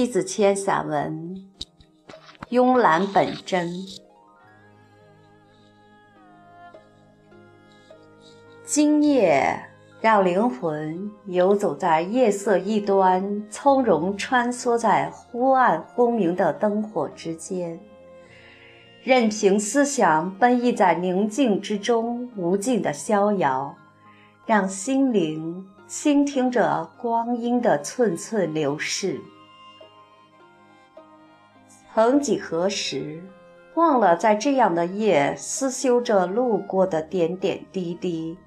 西子谦散文《慵懒本真》。今夜让灵魂游走在夜色一端，从容穿梭在忽暗忽明的灯火之间，任凭思想奔逸在宁静之中，无尽的逍遥，让心灵倾听着光阴的寸寸流逝。曾几何时，忘了在这样的夜思修着路过的点点滴滴，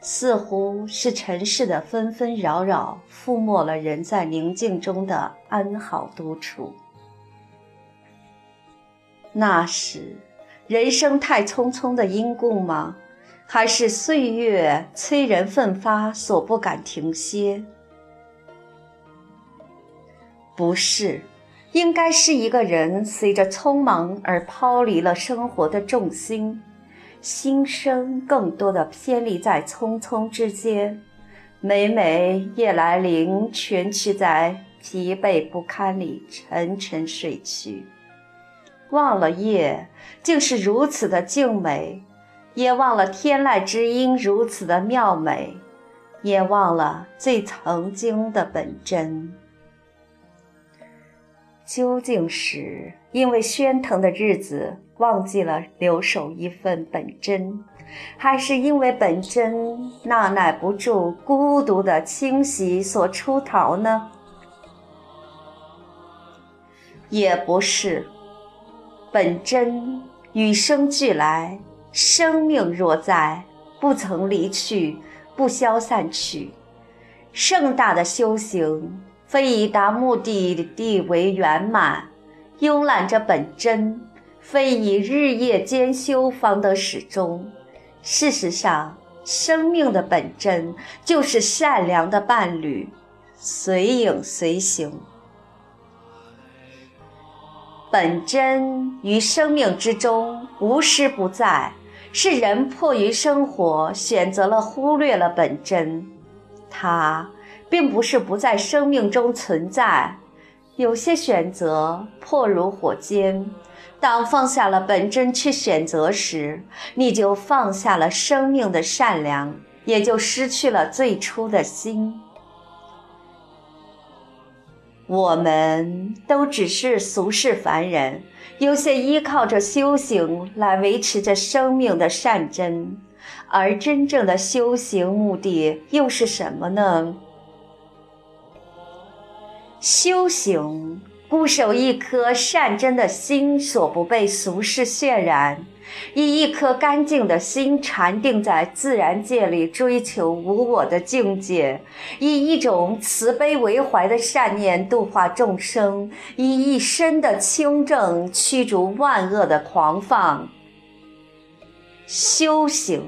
似乎是尘世的纷纷扰扰覆没了人在宁静中的安好独处。那时，人生太匆匆的因故吗？还是岁月催人奋发所不敢停歇？不是。应该是一个人随着匆忙而抛离了生活的重心，心声更多的偏离在匆匆之间。每每夜来临，蜷曲在疲惫不堪里沉沉睡去，忘了夜竟是如此的静美，也忘了天籁之音如此的妙美，也忘了最曾经的本真。究竟是因为喧腾的日子忘记了留守一份本真，还是因为本真那耐不住孤独的侵袭所出逃呢？也不是，本真与生俱来，生命若在，不曾离去，不消散去。盛大的修行。非以达目的地为圆满，慵懒着本真；非以日夜兼修方得始终。事实上，生命的本真就是善良的伴侣，随影随形。本真于生命之中无时不在，是人迫于生活选择了忽略了本真，它。并不是不在生命中存在，有些选择迫如火煎。当放下了本真去选择时，你就放下了生命的善良，也就失去了最初的心。我们都只是俗世凡人，有些依靠着修行来维持着生命的善真，而真正的修行目的又是什么呢？修行，固守一颗善真的心，所不被俗世渲染；以一颗干净的心禅定在自然界里，追求无我的境界；以一种慈悲为怀的善念度化众生；以一身的清正驱逐万恶的狂放。修行，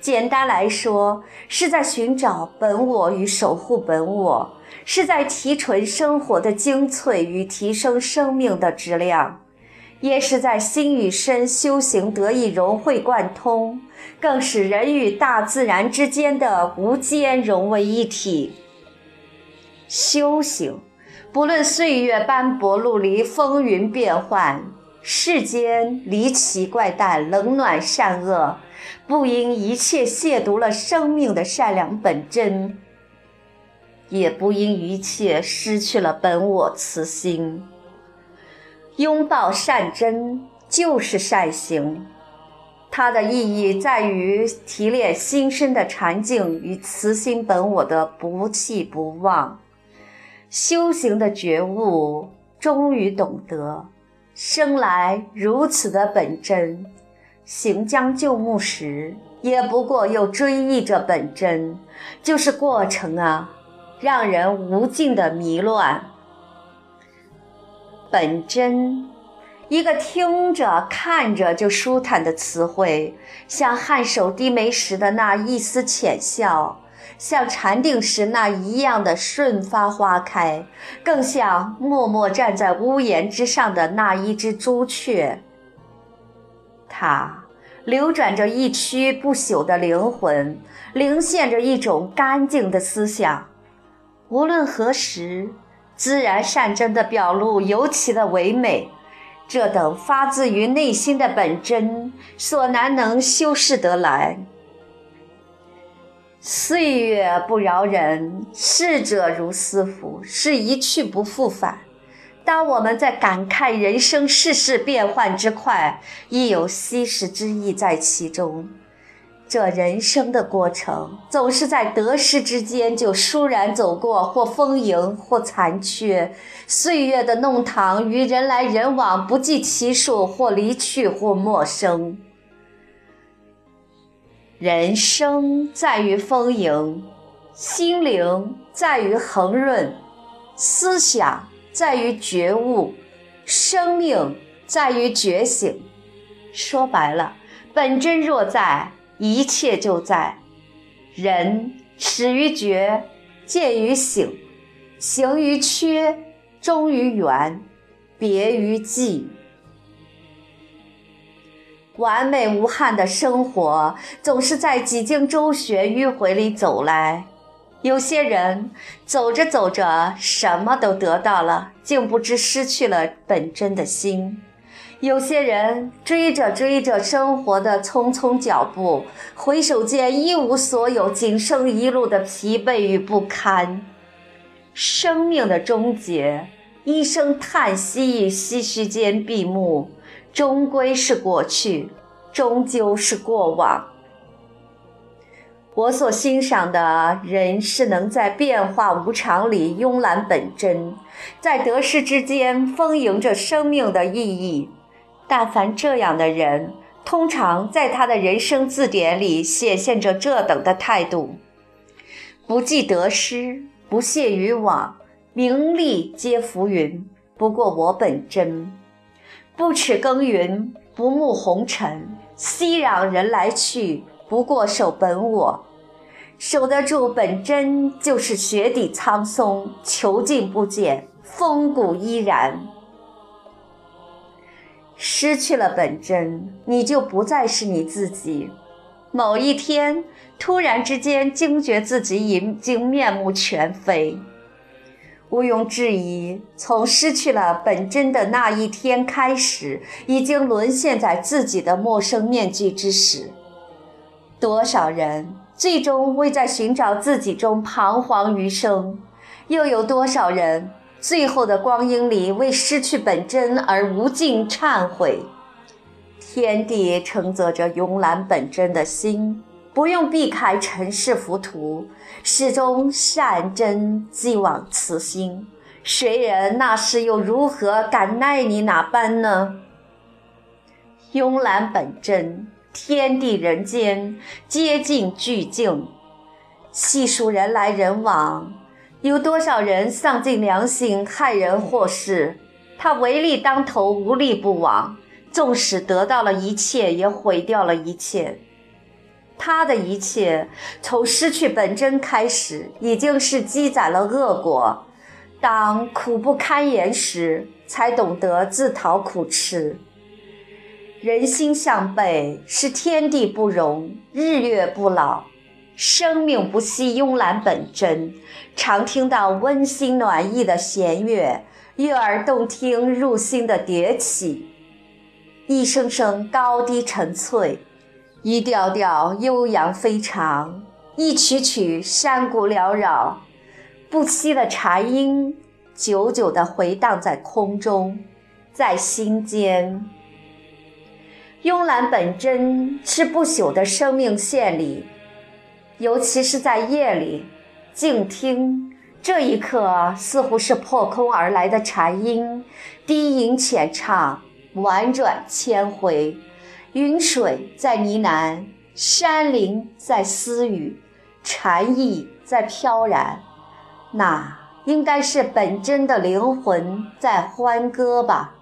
简单来说，是在寻找本我与守护本我。是在提纯生活的精粹与提升生命的质量，也是在心与身修行得以融会贯通，更使人与大自然之间的无间融为一体。修行，不论岁月斑驳陆离，风云变幻，世间离奇怪诞，冷暖善恶，不因一切亵渎了生命的善良本真。也不因一切失去了本我慈心。拥抱善真就是善行，它的意义在于提炼心身的禅境与慈心本我的不弃不忘。修行的觉悟，终于懂得，生来如此的本真，行将就木时，也不过又追忆着本真，就是过程啊。让人无尽的迷乱。本真，一个听着看着就舒坦的词汇，像颔首低眉时的那一丝浅笑，像禅定时那一样的瞬发花开，更像默默站在屋檐之上的那一只朱雀。它流转着一曲不朽的灵魂，灵现着一种干净的思想。无论何时，自然善真的表露尤其的唯美。这等发自于内心的本真，所难能修饰得来。岁月不饶人，逝者如斯夫，是一去不复返。当我们在感慨人生世事变幻之快，亦有稀释之意在其中。这人生的过程，总是在得失之间就倏然走过，或丰盈，或残缺。岁月的弄堂与人来人往不计其数，或离去，或陌生。人生在于丰盈，心灵在于恒润，思想在于觉悟，生命在于觉醒。说白了，本真若在。一切就在，人始于觉，见于醒，行于缺，终于圆，别于寂。完美无憾的生活，总是在几经周旋迂回里走来。有些人走着走着，什么都得到了，竟不知失去了本真的心。有些人追着追着生活的匆匆脚步，回首间一无所有，仅剩一路的疲惫与不堪。生命的终结，一声叹息与，唏嘘间闭幕，终归是过去，终究是过往。我所欣赏的人，是能在变化无常里慵懒本真，在得失之间丰盈着生命的意义。但凡这样的人，通常在他的人生字典里显现着这等的态度：不计得失，不屑于往，名利皆浮云，不过我本真；不耻耕耘，不慕红尘，熙攘人来去，不过守本我。守得住本真，就是雪底苍松，遒劲不减，风骨依然。失去了本真，你就不再是你自己。某一天，突然之间惊觉自己已经面目全非。毋庸置疑，从失去了本真的那一天开始，已经沦陷在自己的陌生面具之时。多少人最终未在寻找自己中彷徨余生，又有多少人？最后的光阴里，为失去本真而无尽忏悔。天地承载着慵懒本真的心，不用避开尘世浮屠，始终善真寄往此心。谁人那时又如何敢奈你哪般呢？慵懒本真，天地人间皆尽俱净。细数人来人往。有多少人丧尽良心，害人祸事？他唯利当头，无利不往。纵使得到了一切，也毁掉了一切。他的一切从失去本真开始，已经是积攒了恶果。当苦不堪言时，才懂得自讨苦吃。人心向背，是天地不容，日月不老。生命不息，慵懒本真。常听到温馨暖意的弦乐，悦耳动听，入心的迭起。一声声高低沉翠，一调调悠扬飞长，一曲曲山谷缭绕。不息的禅音，久久地回荡在空中，在心间。慵懒本真，是不朽的生命线里。尤其是在夜里，静听这一刻，似乎是破空而来的禅音，低吟浅唱，婉转千回。云水在呢喃，山林在私语，禅意在飘然。那应该是本真的灵魂在欢歌吧。